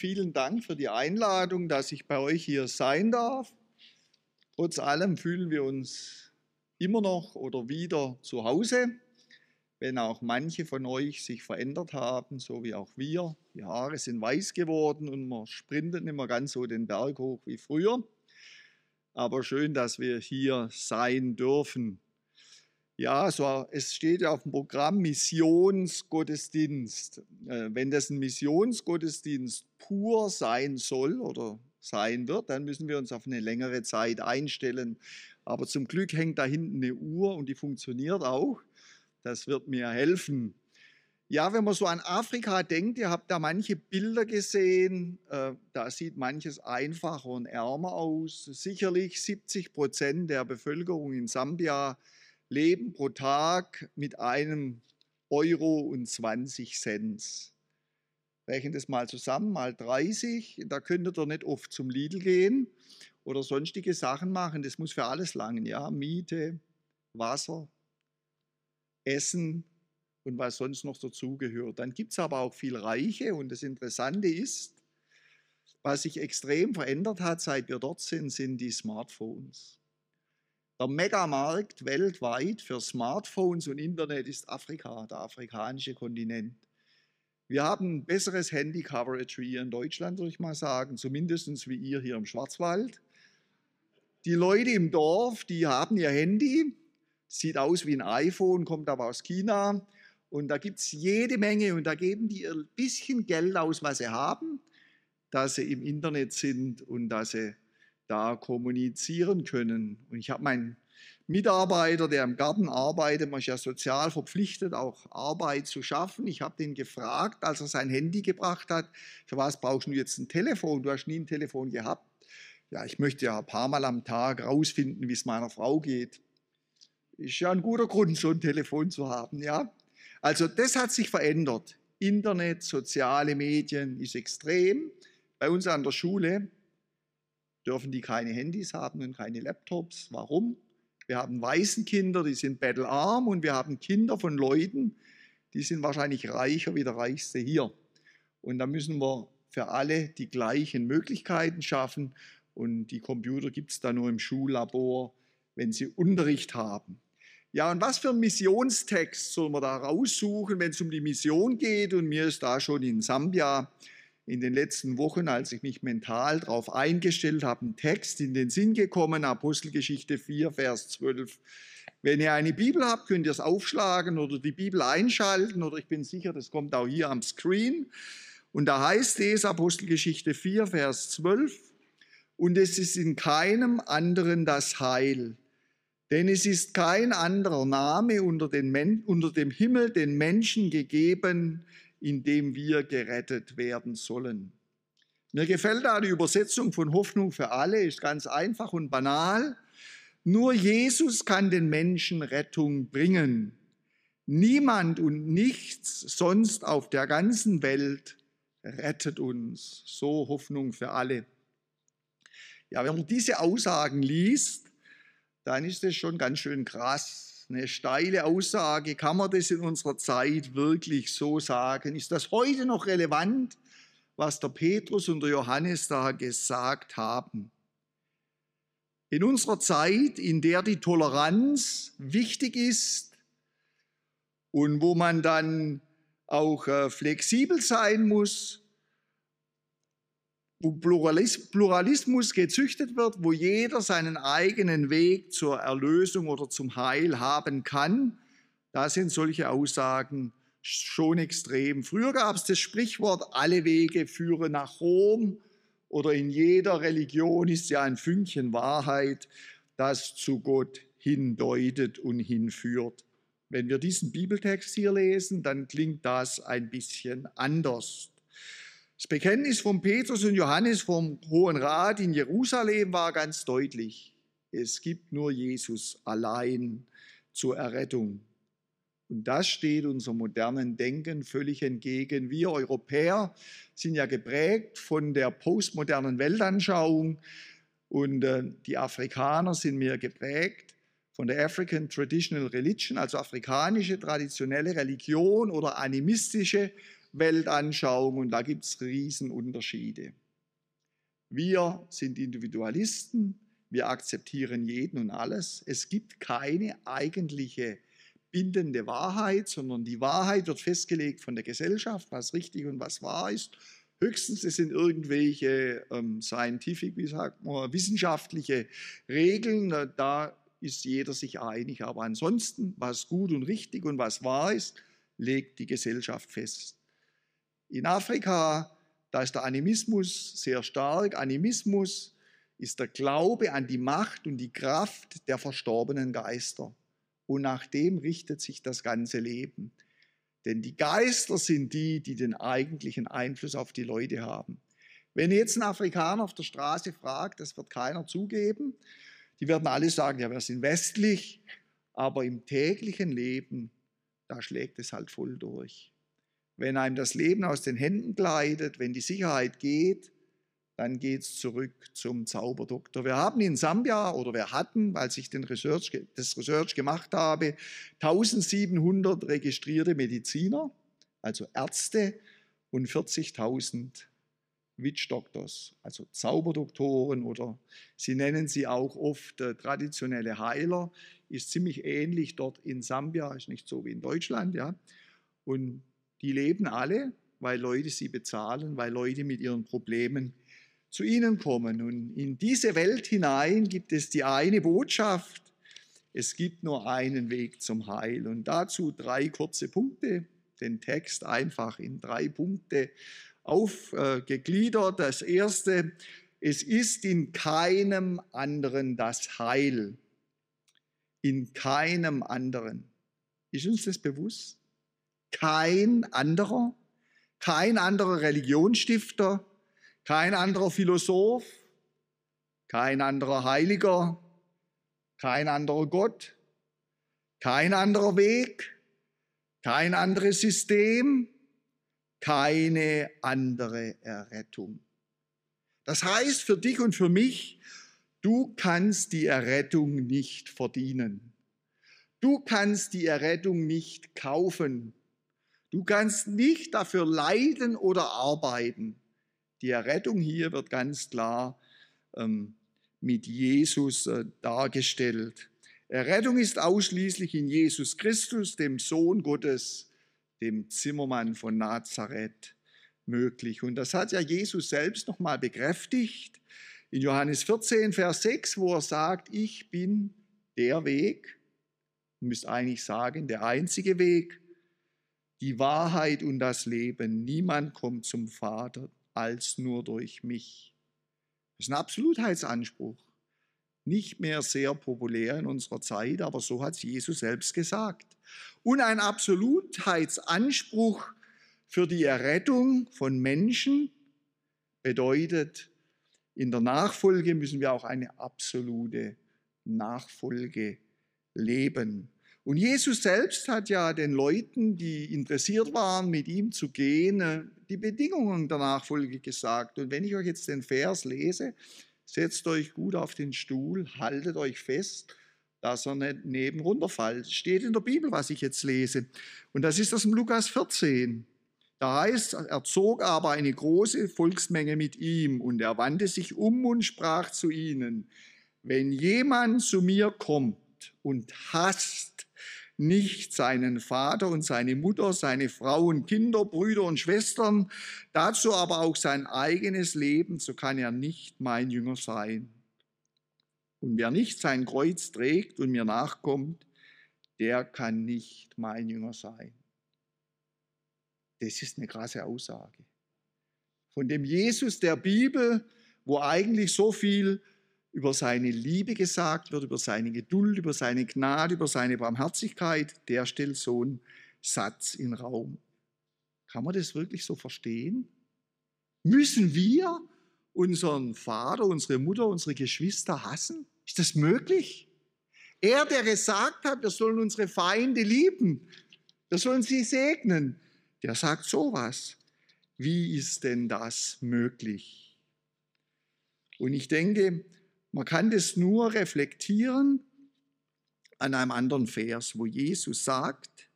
Vielen Dank für die Einladung, dass ich bei euch hier sein darf. Trotz allem fühlen wir uns immer noch oder wieder zu Hause, wenn auch manche von euch sich verändert haben, so wie auch wir. Die Haare sind weiß geworden und man sprintet nicht mehr ganz so den Berg hoch wie früher. Aber schön, dass wir hier sein dürfen. Ja, so, es steht ja auf dem Programm Missionsgottesdienst. Äh, wenn das ein Missionsgottesdienst pur sein soll oder sein wird, dann müssen wir uns auf eine längere Zeit einstellen. Aber zum Glück hängt da hinten eine Uhr und die funktioniert auch. Das wird mir helfen. Ja, wenn man so an Afrika denkt, ihr habt da manche Bilder gesehen, äh, da sieht manches einfacher und ärmer aus. Sicherlich 70 Prozent der Bevölkerung in Sambia leben pro Tag mit einem Euro und 20 Cent. Rechnen das mal zusammen, mal 30, da könntet ihr nicht oft zum Lidl gehen oder sonstige Sachen machen. Das muss für alles langen, ja, Miete, Wasser, Essen und was sonst noch dazugehört. Dann gibt es aber auch viel Reiche und das Interessante ist, was sich extrem verändert hat, seit wir dort sind, sind die Smartphones. Der Megamarkt weltweit für Smartphones und Internet ist Afrika, der afrikanische Kontinent. Wir haben ein besseres Handy-Coverage wie ihr in Deutschland, würde ich mal sagen, zumindest wie ihr hier im Schwarzwald. Die Leute im Dorf, die haben ihr Handy, sieht aus wie ein iPhone, kommt aber aus China. Und da gibt es jede Menge und da geben die ein bisschen Geld aus, was sie haben, dass sie im Internet sind und dass sie da kommunizieren können. Und ich habe meinen Mitarbeiter, der im Garten arbeitet, man ist ja sozial verpflichtet, auch Arbeit zu schaffen. Ich habe den gefragt, als er sein Handy gebracht hat, für was brauchst du jetzt ein Telefon? Du hast nie ein Telefon gehabt. Ja, ich möchte ja ein paar Mal am Tag rausfinden, wie es meiner Frau geht. Ist ja ein guter Grund, so ein Telefon zu haben, ja. Also das hat sich verändert. Internet, soziale Medien ist extrem. Bei uns an der Schule dürfen die keine Handys haben und keine Laptops. Warum? Wir haben Waisenkinder, die sind bettelarm und wir haben Kinder von Leuten, die sind wahrscheinlich reicher wie der Reichste hier. Und da müssen wir für alle die gleichen Möglichkeiten schaffen und die Computer gibt es da nur im Schullabor, wenn sie Unterricht haben. Ja, und was für einen Missionstext soll man da raussuchen, wenn es um die Mission geht? Und mir ist da schon in Sambia in den letzten Wochen, als ich mich mental darauf eingestellt habe, ein Text in den Sinn gekommen, Apostelgeschichte 4, Vers 12. Wenn ihr eine Bibel habt, könnt ihr es aufschlagen oder die Bibel einschalten oder ich bin sicher, das kommt auch hier am Screen. Und da heißt es, Apostelgeschichte 4, Vers 12, und es ist in keinem anderen das Heil, denn es ist kein anderer Name unter, unter dem Himmel den Menschen gegeben, in dem wir gerettet werden sollen. Mir gefällt da die Übersetzung von Hoffnung für alle, ist ganz einfach und banal. Nur Jesus kann den Menschen Rettung bringen. Niemand und nichts sonst auf der ganzen Welt rettet uns. So Hoffnung für alle. Ja, wenn man diese Aussagen liest, dann ist es schon ganz schön krass eine steile Aussage. Kann man das in unserer Zeit wirklich so sagen? Ist das heute noch relevant, was der Petrus und der Johannes da gesagt haben? In unserer Zeit, in der die Toleranz wichtig ist und wo man dann auch äh, flexibel sein muss, wo Pluralismus gezüchtet wird, wo jeder seinen eigenen Weg zur Erlösung oder zum Heil haben kann, da sind solche Aussagen schon extrem. Früher gab es das Sprichwort, alle Wege führen nach Rom oder in jeder Religion ist ja ein Fünkchen Wahrheit, das zu Gott hindeutet und hinführt. Wenn wir diesen Bibeltext hier lesen, dann klingt das ein bisschen anders. Das Bekenntnis von Petrus und Johannes vom Hohen Rat in Jerusalem war ganz deutlich. Es gibt nur Jesus allein zur Errettung. Und das steht unserem modernen Denken völlig entgegen. Wir Europäer sind ja geprägt von der postmodernen Weltanschauung und äh, die Afrikaner sind mehr geprägt von der African Traditional Religion, also afrikanische traditionelle Religion oder animistische Weltanschauung und da gibt es Riesenunterschiede. Wir sind Individualisten, wir akzeptieren jeden und alles. Es gibt keine eigentliche bindende Wahrheit, sondern die Wahrheit wird festgelegt von der Gesellschaft, was richtig und was wahr ist. Höchstens es sind irgendwelche ähm, scientific, wie sagt man, wissenschaftliche Regeln, da ist jeder sich einig. Aber ansonsten, was gut und richtig und was wahr ist, legt die Gesellschaft fest. In Afrika, da ist der Animismus sehr stark. Animismus ist der Glaube an die Macht und die Kraft der verstorbenen Geister. Und nach dem richtet sich das ganze Leben. Denn die Geister sind die, die den eigentlichen Einfluss auf die Leute haben. Wenn jetzt ein Afrikaner auf der Straße fragt, das wird keiner zugeben, die werden alle sagen, ja, wir sind westlich, aber im täglichen Leben, da schlägt es halt voll durch wenn einem das Leben aus den Händen gleitet, wenn die Sicherheit geht, dann geht es zurück zum Zauberdoktor. Wir haben in Sambia oder wir hatten, als ich den Research, das Research gemacht habe, 1700 registrierte Mediziner, also Ärzte und 40.000 Witch Doctors, also Zauberdoktoren oder sie nennen sie auch oft äh, traditionelle Heiler, ist ziemlich ähnlich dort in Sambia, ist nicht so wie in Deutschland, ja. Und die leben alle, weil Leute sie bezahlen, weil Leute mit ihren Problemen zu ihnen kommen. Und in diese Welt hinein gibt es die eine Botschaft, es gibt nur einen Weg zum Heil. Und dazu drei kurze Punkte, den Text einfach in drei Punkte aufgegliedert. Das erste, es ist in keinem anderen das Heil. In keinem anderen. Ist uns das bewusst? Kein anderer, kein anderer Religionsstifter, kein anderer Philosoph, kein anderer Heiliger, kein anderer Gott, kein anderer Weg, kein anderes System, keine andere Errettung. Das heißt für dich und für mich, du kannst die Errettung nicht verdienen. Du kannst die Errettung nicht kaufen. Du kannst nicht dafür leiden oder arbeiten. Die Errettung hier wird ganz klar ähm, mit Jesus äh, dargestellt. Errettung ist ausschließlich in Jesus Christus, dem Sohn Gottes, dem Zimmermann von Nazareth, möglich. Und das hat ja Jesus selbst nochmal bekräftigt in Johannes 14, Vers 6, wo er sagt, ich bin der Weg, müsst eigentlich sagen, der einzige Weg, die Wahrheit und das Leben. Niemand kommt zum Vater als nur durch mich. Das ist ein Absolutheitsanspruch. Nicht mehr sehr populär in unserer Zeit, aber so hat es Jesus selbst gesagt. Und ein Absolutheitsanspruch für die Errettung von Menschen bedeutet, in der Nachfolge müssen wir auch eine absolute Nachfolge leben. Und Jesus selbst hat ja den Leuten, die interessiert waren, mit ihm zu gehen, äh, die Bedingungen der Nachfolge gesagt. Und wenn ich euch jetzt den Vers lese, setzt euch gut auf den Stuhl, haltet euch fest, dass er nicht neben runterfällt. Steht in der Bibel, was ich jetzt lese. Und das ist aus dem Lukas 14. Da heißt, er zog aber eine große Volksmenge mit ihm und er wandte sich um und sprach zu ihnen, wenn jemand zu mir kommt und hasst nicht seinen Vater und seine Mutter, seine Frau und Kinder, Brüder und Schwestern, dazu aber auch sein eigenes Leben, so kann er nicht mein Jünger sein. Und wer nicht sein Kreuz trägt und mir nachkommt, der kann nicht mein Jünger sein. Das ist eine krasse Aussage. Von dem Jesus der Bibel, wo eigentlich so viel über seine Liebe gesagt wird, über seine Geduld, über seine Gnade, über seine Barmherzigkeit, der stellt so einen Satz in Raum. Kann man das wirklich so verstehen? Müssen wir unseren Vater, unsere Mutter, unsere Geschwister hassen? Ist das möglich? Er, der gesagt hat, wir sollen unsere Feinde lieben, wir sollen sie segnen, der sagt sowas. Wie ist denn das möglich? Und ich denke, man kann das nur reflektieren an einem anderen Vers, wo Jesus sagt,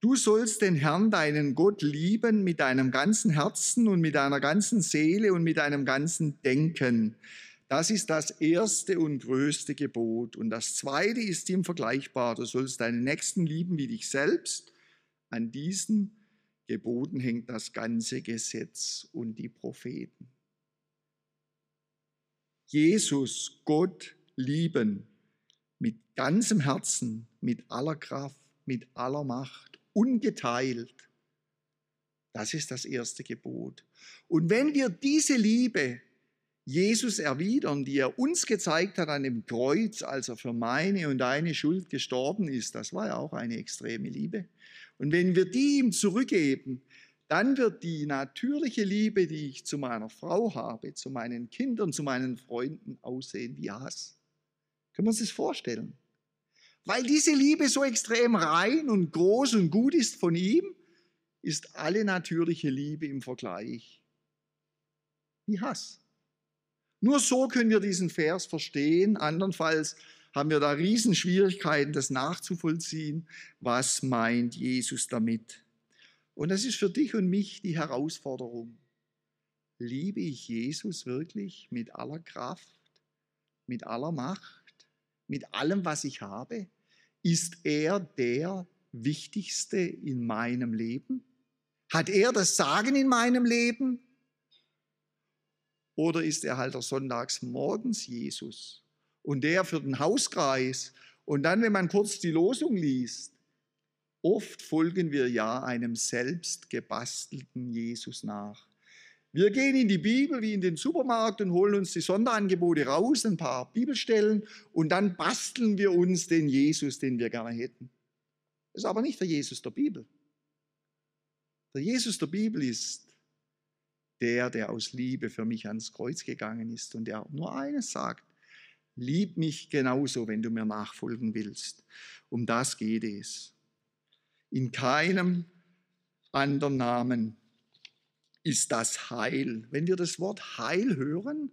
du sollst den Herrn, deinen Gott, lieben mit deinem ganzen Herzen und mit deiner ganzen Seele und mit deinem ganzen Denken. Das ist das erste und größte Gebot. Und das zweite ist ihm vergleichbar. Du sollst deinen Nächsten lieben wie dich selbst. An diesen Geboten hängt das ganze Gesetz und die Propheten. Jesus, Gott lieben mit ganzem Herzen, mit aller Kraft, mit aller Macht, ungeteilt. Das ist das erste Gebot. Und wenn wir diese Liebe Jesus erwidern, die er uns gezeigt hat an dem Kreuz, als er für meine und deine Schuld gestorben ist, das war ja auch eine extreme Liebe. Und wenn wir die ihm zurückgeben, dann wird die natürliche Liebe, die ich zu meiner Frau habe, zu meinen Kindern, zu meinen Freunden aussehen wie Hass. Können wir uns das vorstellen? Weil diese Liebe so extrem rein und groß und gut ist von ihm, ist alle natürliche Liebe im Vergleich wie Hass. Nur so können wir diesen Vers verstehen. Andernfalls haben wir da Riesenschwierigkeiten, das nachzuvollziehen. Was meint Jesus damit? Und das ist für dich und mich die Herausforderung. Liebe ich Jesus wirklich mit aller Kraft, mit aller Macht, mit allem, was ich habe? Ist er der Wichtigste in meinem Leben? Hat er das Sagen in meinem Leben? Oder ist er halt der Sonntags morgens Jesus und der für den Hauskreis? Und dann, wenn man kurz die Losung liest, oft folgen wir ja einem selbst gebastelten Jesus nach. Wir gehen in die Bibel wie in den Supermarkt und holen uns die Sonderangebote raus, ein paar Bibelstellen und dann basteln wir uns den Jesus, den wir gerne hätten. Das ist aber nicht der Jesus der Bibel. Der Jesus der Bibel ist der, der aus Liebe für mich ans Kreuz gegangen ist und der nur eines sagt, lieb mich genauso, wenn du mir nachfolgen willst. Um das geht es. In keinem anderen Namen ist das Heil. Wenn wir das Wort Heil hören,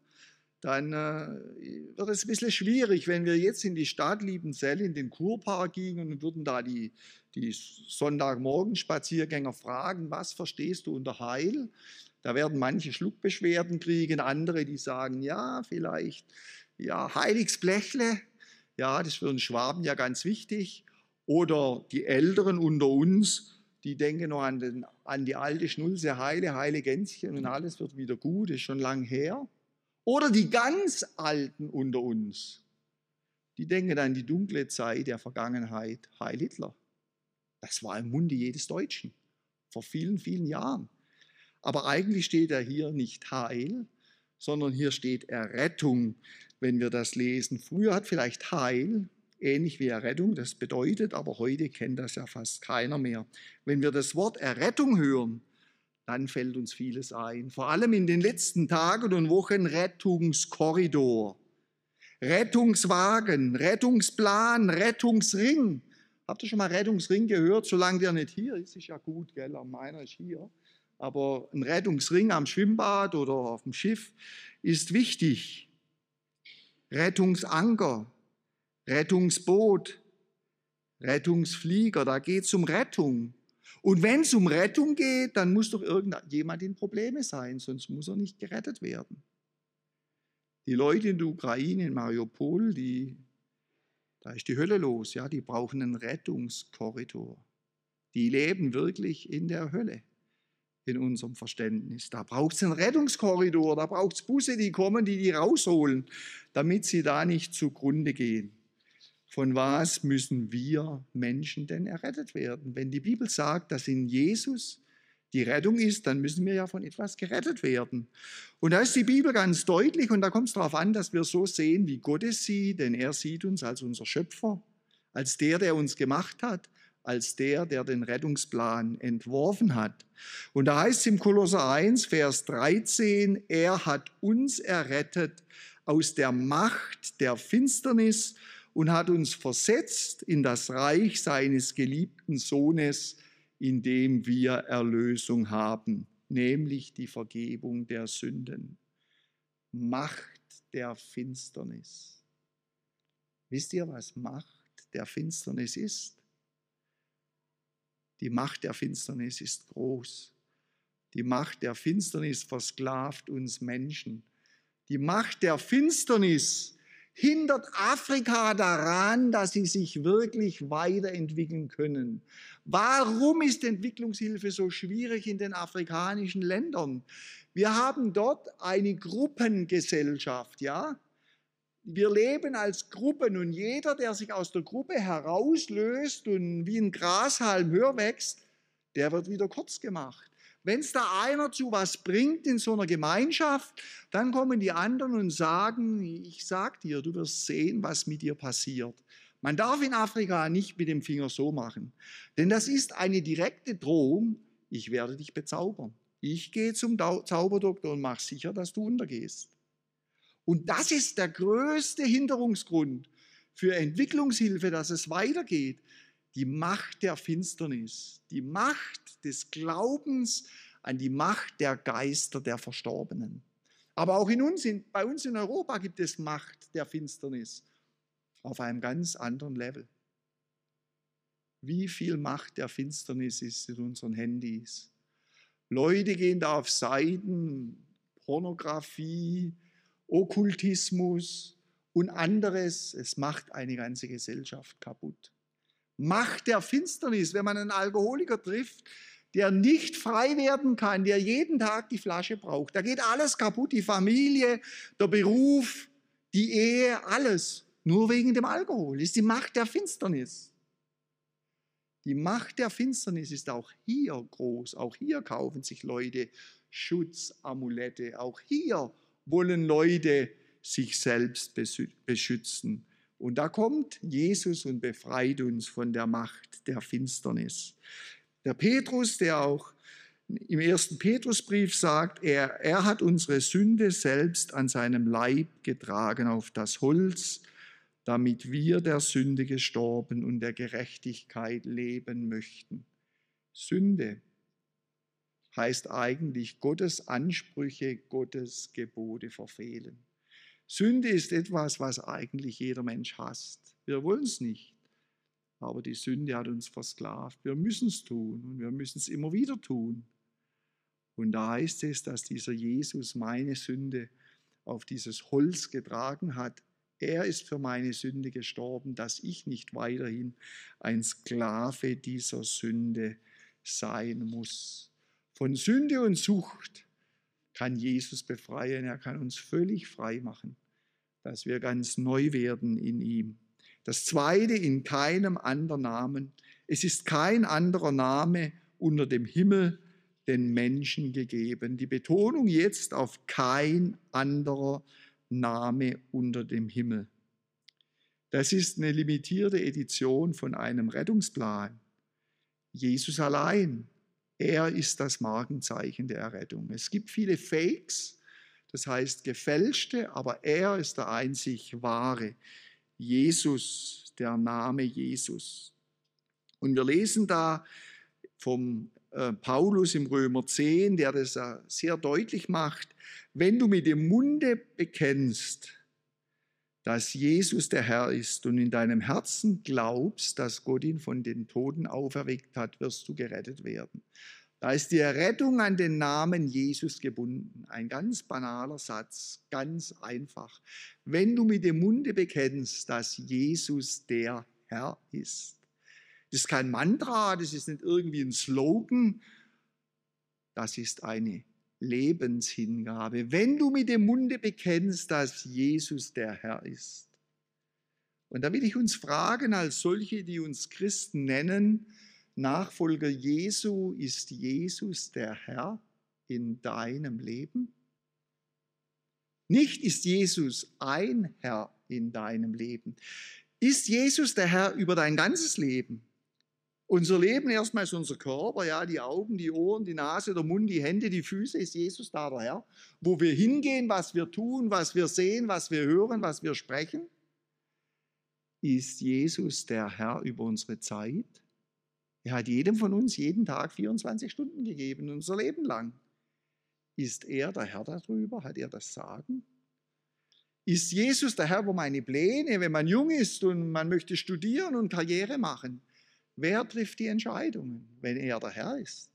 dann äh, wird es ein bisschen schwierig, wenn wir jetzt in die Stadt Liebenzell, in den Kurpark gingen und würden da die, die Sonntagmorgen-Spaziergänger fragen, was verstehst du unter Heil? Da werden manche Schluckbeschwerden kriegen, andere, die sagen, ja, vielleicht, ja, Heiligsblechle, ja, das ist für uns Schwaben ja ganz wichtig. Oder die Älteren unter uns, die denken noch an, den, an die alte Schnulze, heile, heile Gänschen und alles wird wieder gut, ist schon lang her. Oder die ganz Alten unter uns, die denken an die dunkle Zeit der Vergangenheit, Heil Hitler. Das war im Munde jedes Deutschen vor vielen, vielen Jahren. Aber eigentlich steht er hier nicht Heil, sondern hier steht Errettung, wenn wir das lesen. Früher hat vielleicht Heil ähnlich wie Errettung das bedeutet, aber heute kennt das ja fast keiner mehr. Wenn wir das Wort Errettung hören, dann fällt uns vieles ein. Vor allem in den letzten Tagen und Wochen Rettungskorridor, Rettungswagen, Rettungsplan, Rettungsring. Habt ihr schon mal Rettungsring gehört? Solange der nicht hier ist, ist ja gut, gell? Meiner ist hier aber ein Rettungsring am Schwimmbad oder auf dem Schiff ist wichtig. Rettungsanker, Rettungsboot, Rettungsflieger, da geht es um Rettung. Und wenn es um Rettung geht, dann muss doch irgendjemand in Probleme sein, sonst muss er nicht gerettet werden. Die Leute in der Ukraine, in Mariupol, die, da ist die Hölle los, ja, die brauchen einen Rettungskorridor. Die leben wirklich in der Hölle in unserem Verständnis. Da braucht es einen Rettungskorridor, da braucht es Busse, die kommen, die die rausholen, damit sie da nicht zugrunde gehen. Von was müssen wir Menschen denn errettet werden? Wenn die Bibel sagt, dass in Jesus die Rettung ist, dann müssen wir ja von etwas gerettet werden. Und da ist die Bibel ganz deutlich und da kommt es darauf an, dass wir so sehen, wie Gott es sieht, denn er sieht uns als unser Schöpfer, als der, der uns gemacht hat, als der, der den Rettungsplan entworfen hat. Und da heißt es im Kolosser 1, Vers 13, er hat uns errettet aus der Macht der Finsternis und hat uns versetzt in das Reich seines geliebten Sohnes, in dem wir Erlösung haben, nämlich die Vergebung der Sünden. Macht der Finsternis. Wisst ihr, was Macht der Finsternis ist? Die Macht der Finsternis ist groß. Die Macht der Finsternis versklavt uns Menschen. Die Macht der Finsternis hindert Afrika daran, dass sie sich wirklich weiterentwickeln können. Warum ist Entwicklungshilfe so schwierig in den afrikanischen Ländern? Wir haben dort eine Gruppengesellschaft, ja? Wir leben als Gruppen und jeder, der sich aus der Gruppe herauslöst und wie ein Grashalm höher wächst, der wird wieder kurz gemacht. Wenn es da einer zu was bringt in so einer Gemeinschaft, dann kommen die anderen und sagen, ich sag dir, du wirst sehen, was mit dir passiert. Man darf in Afrika nicht mit dem Finger so machen, denn das ist eine direkte Drohung, ich werde dich bezaubern. Ich gehe zum Zauberdoktor und mache sicher, dass du untergehst. Und das ist der größte Hinderungsgrund für Entwicklungshilfe, dass es weitergeht die Macht der Finsternis, die Macht des Glaubens an die Macht der Geister der Verstorbenen. Aber auch in uns, in, bei uns in Europa gibt es Macht der Finsternis auf einem ganz anderen Level. Wie viel Macht der Finsternis ist in unseren Handys? Leute gehen da auf Seiten, Pornografie, Okkultismus und anderes. Es macht eine ganze Gesellschaft kaputt. Macht der Finsternis, wenn man einen Alkoholiker trifft, der nicht frei werden kann, der jeden Tag die Flasche braucht. Da geht alles kaputt, die Familie, der Beruf, die Ehe, alles. Nur wegen dem Alkohol. Ist die Macht der Finsternis. Die Macht der Finsternis ist auch hier groß. Auch hier kaufen sich Leute Schutzamulette. Auch hier wollen Leute sich selbst beschützen. Und da kommt Jesus und befreit uns von der Macht der Finsternis. Der Petrus, der auch im ersten Petrusbrief sagt, er, er hat unsere Sünde selbst an seinem Leib getragen auf das Holz, damit wir der Sünde gestorben und der Gerechtigkeit leben möchten. Sünde heißt eigentlich Gottes Ansprüche, Gottes Gebote verfehlen. Sünde ist etwas, was eigentlich jeder Mensch hasst. Wir wollen es nicht. Aber die Sünde hat uns versklavt. Wir müssen es tun und wir müssen es immer wieder tun. Und da heißt es, dass dieser Jesus meine Sünde auf dieses Holz getragen hat. Er ist für meine Sünde gestorben, dass ich nicht weiterhin ein Sklave dieser Sünde sein muss. Von Sünde und Sucht kann Jesus befreien. Er kann uns völlig frei machen dass wir ganz neu werden in ihm. Das zweite, in keinem anderen Namen. Es ist kein anderer Name unter dem Himmel den Menschen gegeben. Die Betonung jetzt auf kein anderer Name unter dem Himmel. Das ist eine limitierte Edition von einem Rettungsplan. Jesus allein, er ist das Markenzeichen der Errettung. Es gibt viele Fakes, das heißt gefälschte, aber er ist der einzig wahre. Jesus, der Name Jesus. Und wir lesen da vom äh, Paulus im Römer 10, der das äh, sehr deutlich macht, wenn du mit dem Munde bekennst, dass Jesus der Herr ist und in deinem Herzen glaubst, dass Gott ihn von den Toten auferweckt hat, wirst du gerettet werden. Da ist die Errettung an den Namen Jesus gebunden. Ein ganz banaler Satz, ganz einfach. Wenn du mit dem Munde bekennst, dass Jesus der Herr ist. Das ist kein Mantra, das ist nicht irgendwie ein Slogan, das ist eine Lebenshingabe. Wenn du mit dem Munde bekennst, dass Jesus der Herr ist. Und da will ich uns fragen, als solche, die uns Christen nennen, Nachfolger Jesu, ist Jesus der Herr in deinem Leben? Nicht ist Jesus ein Herr in deinem Leben. Ist Jesus der Herr über dein ganzes Leben? Unser Leben erstmal ist unser Körper, ja, die Augen, die Ohren, die Nase, der Mund, die Hände, die Füße, ist Jesus da der Herr. Wo wir hingehen, was wir tun, was wir sehen, was wir hören, was wir sprechen, ist Jesus der Herr über unsere Zeit. Er hat jedem von uns jeden Tag 24 Stunden gegeben, unser Leben lang. Ist er der Herr darüber? Hat er das Sagen? Ist Jesus der Herr über meine Pläne, wenn man jung ist und man möchte studieren und Karriere machen? Wer trifft die Entscheidungen? Wenn er der Herr ist,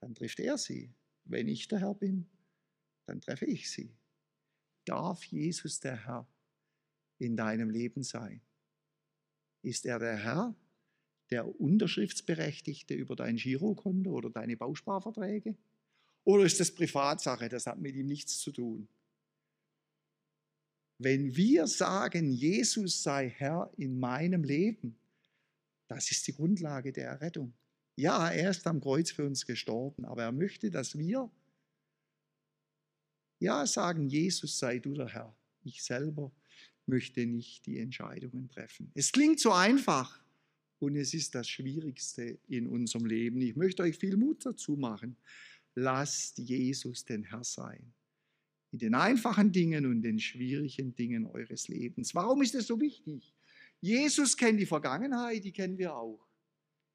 dann trifft er sie. Wenn ich der Herr bin, dann treffe ich sie. Darf Jesus der Herr in deinem Leben sein? Ist er der Herr, der Unterschriftsberechtigte über dein Girokonto oder deine Bausparverträge? Oder ist das Privatsache, das hat mit ihm nichts zu tun? Wenn wir sagen, Jesus sei Herr in meinem Leben, das ist die Grundlage der Errettung. Ja, er ist am Kreuz für uns gestorben, aber er möchte, dass wir ja sagen, Jesus sei du der Herr. Ich selber möchte nicht die Entscheidungen treffen. Es klingt so einfach und es ist das Schwierigste in unserem Leben. Ich möchte euch viel Mut dazu machen. Lasst Jesus den Herr sein. In den einfachen Dingen und den schwierigen Dingen eures Lebens. Warum ist es so wichtig? Jesus kennt die Vergangenheit, die kennen wir auch.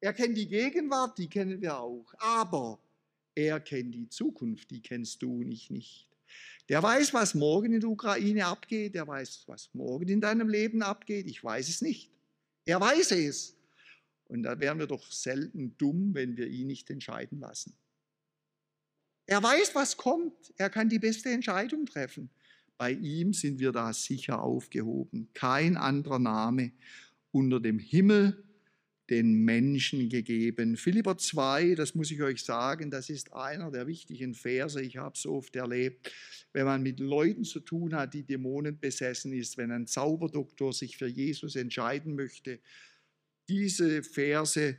Er kennt die Gegenwart, die kennen wir auch. Aber er kennt die Zukunft, die kennst du und ich nicht. Der weiß, was morgen in der Ukraine abgeht. Der weiß, was morgen in deinem Leben abgeht. Ich weiß es nicht. Er weiß es. Und da wären wir doch selten dumm, wenn wir ihn nicht entscheiden lassen. Er weiß, was kommt. Er kann die beste Entscheidung treffen. Bei ihm sind wir da sicher aufgehoben. Kein anderer Name unter dem Himmel den Menschen gegeben. Philipper 2, das muss ich euch sagen, das ist einer der wichtigen Verse. Ich habe es oft erlebt, wenn man mit Leuten zu tun hat, die Dämonen besessen ist, wenn ein Zauberdoktor sich für Jesus entscheiden möchte. Diese Verse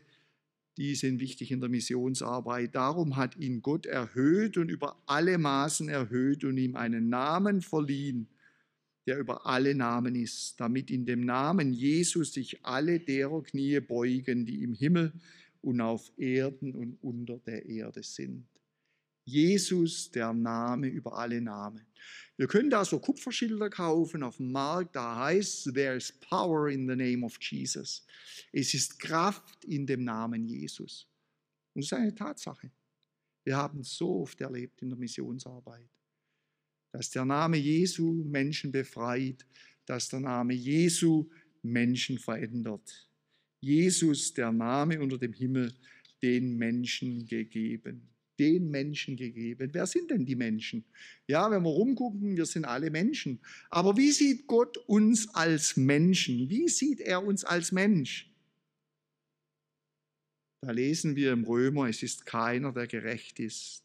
die sind wichtig in der Missionsarbeit. Darum hat ihn Gott erhöht und über alle Maßen erhöht und ihm einen Namen verliehen, der über alle Namen ist, damit in dem Namen Jesus sich alle derer Knie beugen, die im Himmel und auf Erden und unter der Erde sind. Jesus, der Name über alle Namen. Wir können da so Kupferschilder kaufen auf dem Markt, da heißt, there is power in the name of Jesus. Es ist Kraft in dem Namen Jesus. Und das ist eine Tatsache. Wir haben es so oft erlebt in der Missionsarbeit, dass der Name Jesu Menschen befreit, dass der Name Jesu Menschen verändert. Jesus, der Name unter dem Himmel, den Menschen gegeben den Menschen gegeben. Wer sind denn die Menschen? Ja, wenn wir rumgucken, wir sind alle Menschen. Aber wie sieht Gott uns als Menschen? Wie sieht er uns als Mensch? Da lesen wir im Römer, es ist keiner, der gerecht ist,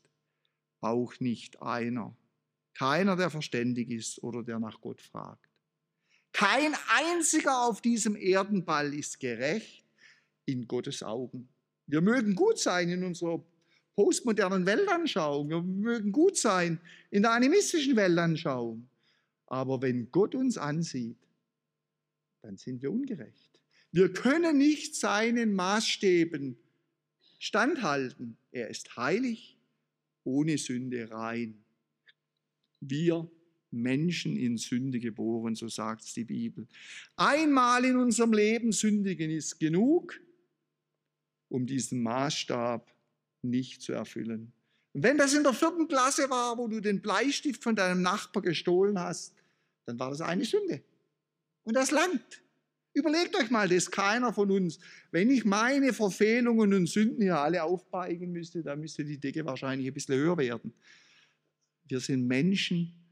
auch nicht einer. Keiner, der verständig ist oder der nach Gott fragt. Kein einziger auf diesem Erdenball ist gerecht in Gottes Augen. Wir mögen gut sein in unserer postmodernen Weltanschauung. Wir mögen gut sein in der animistischen Weltanschauung. Aber wenn Gott uns ansieht, dann sind wir ungerecht. Wir können nicht seinen Maßstäben standhalten. Er ist heilig, ohne Sünde rein. Wir Menschen in Sünde geboren, so sagt es die Bibel. Einmal in unserem Leben sündigen ist genug, um diesen Maßstab nicht zu erfüllen. Und wenn das in der vierten Klasse war, wo du den Bleistift von deinem Nachbar gestohlen hast, dann war das eine Sünde. Und das langt. Überlegt euch mal, das keiner von uns. Wenn ich meine Verfehlungen und Sünden hier alle aufbeigen müsste, dann müsste die Decke wahrscheinlich ein bisschen höher werden. Wir sind Menschen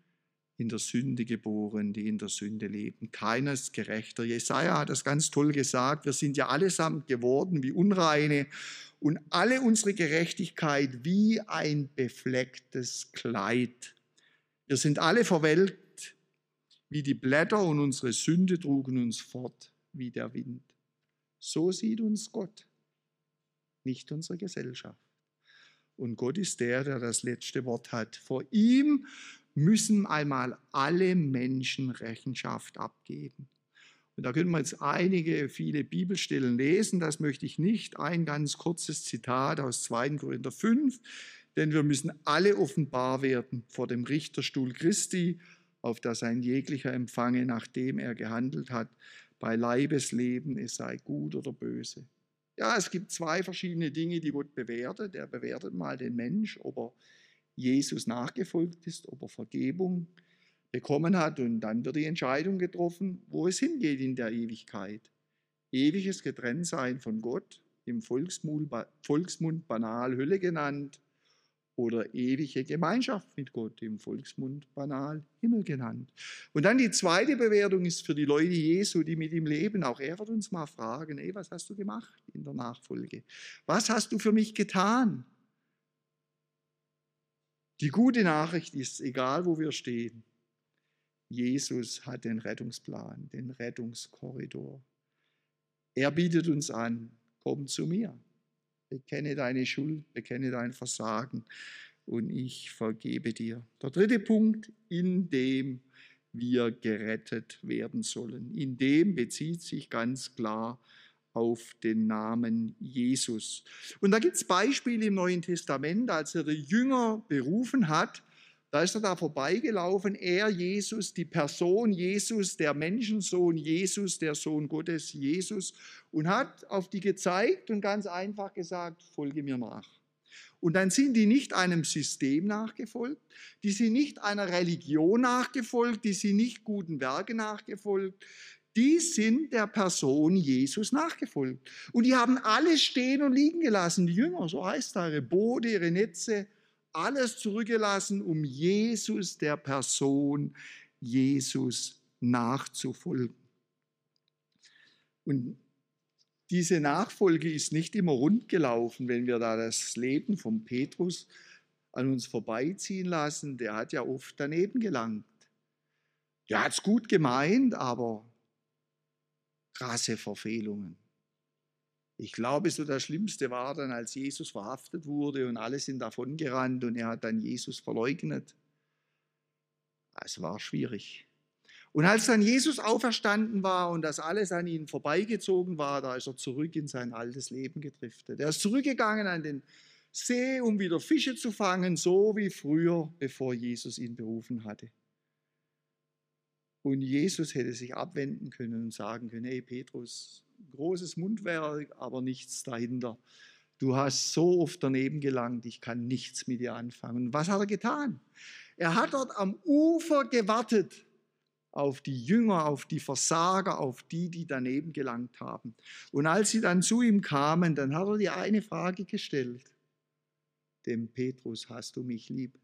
in der Sünde geboren, die in der Sünde leben. Keiner ist gerechter. Jesaja hat das ganz toll gesagt. Wir sind ja allesamt geworden wie Unreine und alle unsere Gerechtigkeit wie ein beflecktes Kleid. Wir sind alle verwelkt wie die Blätter und unsere Sünde trugen uns fort wie der Wind. So sieht uns Gott, nicht unsere Gesellschaft. Und Gott ist der, der das letzte Wort hat. Vor ihm müssen einmal alle Menschen Rechenschaft abgeben. Und da können wir jetzt einige, viele Bibelstellen lesen. Das möchte ich nicht. Ein ganz kurzes Zitat aus 2. Korinther 5. Denn wir müssen alle offenbar werden vor dem Richterstuhl Christi, auf das ein jeglicher empfange, nachdem er gehandelt hat, bei Leibesleben, es sei gut oder böse. Ja, es gibt zwei verschiedene Dinge, die Gott bewertet. Er bewertet mal den Mensch, ob er Jesus nachgefolgt ist, ob er Vergebung bekommen hat und dann wird die Entscheidung getroffen, wo es hingeht in der Ewigkeit. Ewiges Getrenntsein von Gott, im Volksmund, banal Hölle genannt, oder ewige Gemeinschaft mit Gott, im Volksmund banal Himmel genannt. Und dann die zweite Bewertung ist für die Leute Jesu, die mit ihm leben. Auch er wird uns mal fragen, ey, was hast du gemacht in der Nachfolge? Was hast du für mich getan? Die gute Nachricht ist, egal wo wir stehen, Jesus hat den Rettungsplan, den Rettungskorridor. Er bietet uns an, komm zu mir, bekenne deine Schuld, bekenne dein Versagen und ich vergebe dir. Der dritte Punkt, in dem wir gerettet werden sollen. In dem bezieht sich ganz klar auf den Namen Jesus. Und da gibt es Beispiele im Neuen Testament, als er die Jünger berufen hat, da ist er da vorbeigelaufen, er Jesus, die Person Jesus, der Menschensohn Jesus, der Sohn Gottes Jesus, und hat auf die gezeigt und ganz einfach gesagt, folge mir nach. Und dann sind die nicht einem System nachgefolgt, die sind nicht einer Religion nachgefolgt, die sind nicht guten Werken nachgefolgt, die sind der Person Jesus nachgefolgt. Und die haben alles stehen und liegen gelassen, die Jünger, so heißt da, ihre Boote, ihre Netze, alles zurückgelassen, um Jesus, der Person Jesus nachzufolgen. Und diese Nachfolge ist nicht immer rund gelaufen, wenn wir da das Leben von Petrus an uns vorbeiziehen lassen. Der hat ja oft daneben gelangt. Der hat es gut gemeint, aber krasse Verfehlungen. Ich glaube, so das Schlimmste war dann, als Jesus verhaftet wurde und alle sind davongerannt und er hat dann Jesus verleugnet. Es war schwierig. Und als dann Jesus auferstanden war und das alles an ihn vorbeigezogen war, da ist er zurück in sein altes Leben gedriftet. Er ist zurückgegangen an den See, um wieder Fische zu fangen, so wie früher, bevor Jesus ihn berufen hatte. Und Jesus hätte sich abwenden können und sagen können, hey Petrus, großes Mundwerk, aber nichts dahinter. Du hast so oft daneben gelangt, ich kann nichts mit dir anfangen. Und was hat er getan? Er hat dort am Ufer gewartet auf die Jünger, auf die Versager, auf die, die daneben gelangt haben. Und als sie dann zu ihm kamen, dann hat er die eine Frage gestellt. Dem Petrus, hast du mich lieb?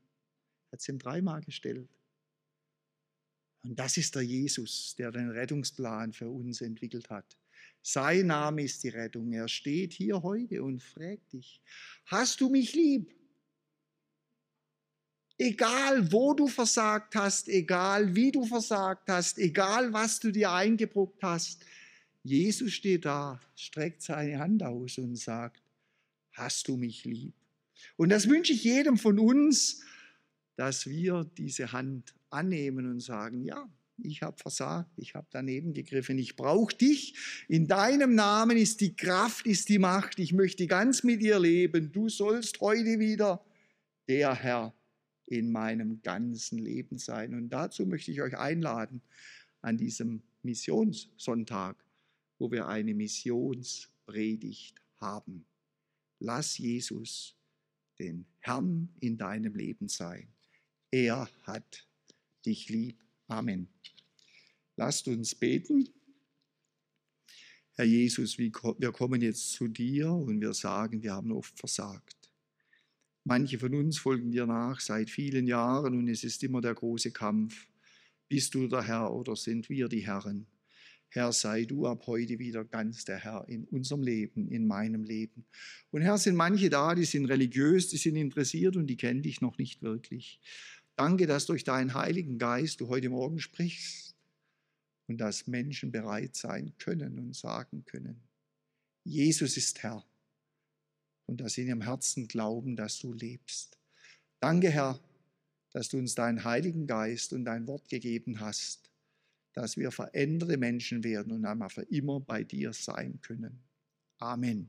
Er hat es ihm dreimal gestellt. Und das ist der Jesus, der den Rettungsplan für uns entwickelt hat. Sein Name ist die Rettung. Er steht hier heute und fragt dich, hast du mich lieb? Egal, wo du versagt hast, egal, wie du versagt hast, egal, was du dir eingebrockt hast, Jesus steht da, streckt seine Hand aus und sagt, hast du mich lieb? Und das wünsche ich jedem von uns, dass wir diese Hand annehmen und sagen, ja, ich habe versagt, ich habe daneben gegriffen, ich brauche dich. In deinem Namen ist die Kraft, ist die Macht. Ich möchte ganz mit dir leben. Du sollst heute wieder der Herr in meinem ganzen Leben sein. Und dazu möchte ich euch einladen an diesem Missionssonntag, wo wir eine Missionspredigt haben. Lass Jesus den Herrn in deinem Leben sein. Er hat dich lieb. Amen. Lasst uns beten. Herr Jesus, wir kommen jetzt zu dir und wir sagen, wir haben oft versagt. Manche von uns folgen dir nach seit vielen Jahren und es ist immer der große Kampf. Bist du der Herr oder sind wir die Herren? Herr, sei du ab heute wieder ganz der Herr in unserem Leben, in meinem Leben. Und Herr, sind manche da, die sind religiös, die sind interessiert und die kennen dich noch nicht wirklich. Danke, dass durch deinen Heiligen Geist du heute Morgen sprichst und dass Menschen bereit sein können und sagen können, Jesus ist Herr und dass sie in ihrem Herzen glauben, dass du lebst. Danke, Herr, dass du uns deinen Heiligen Geist und dein Wort gegeben hast, dass wir veränderte Menschen werden und einmal für immer bei dir sein können. Amen.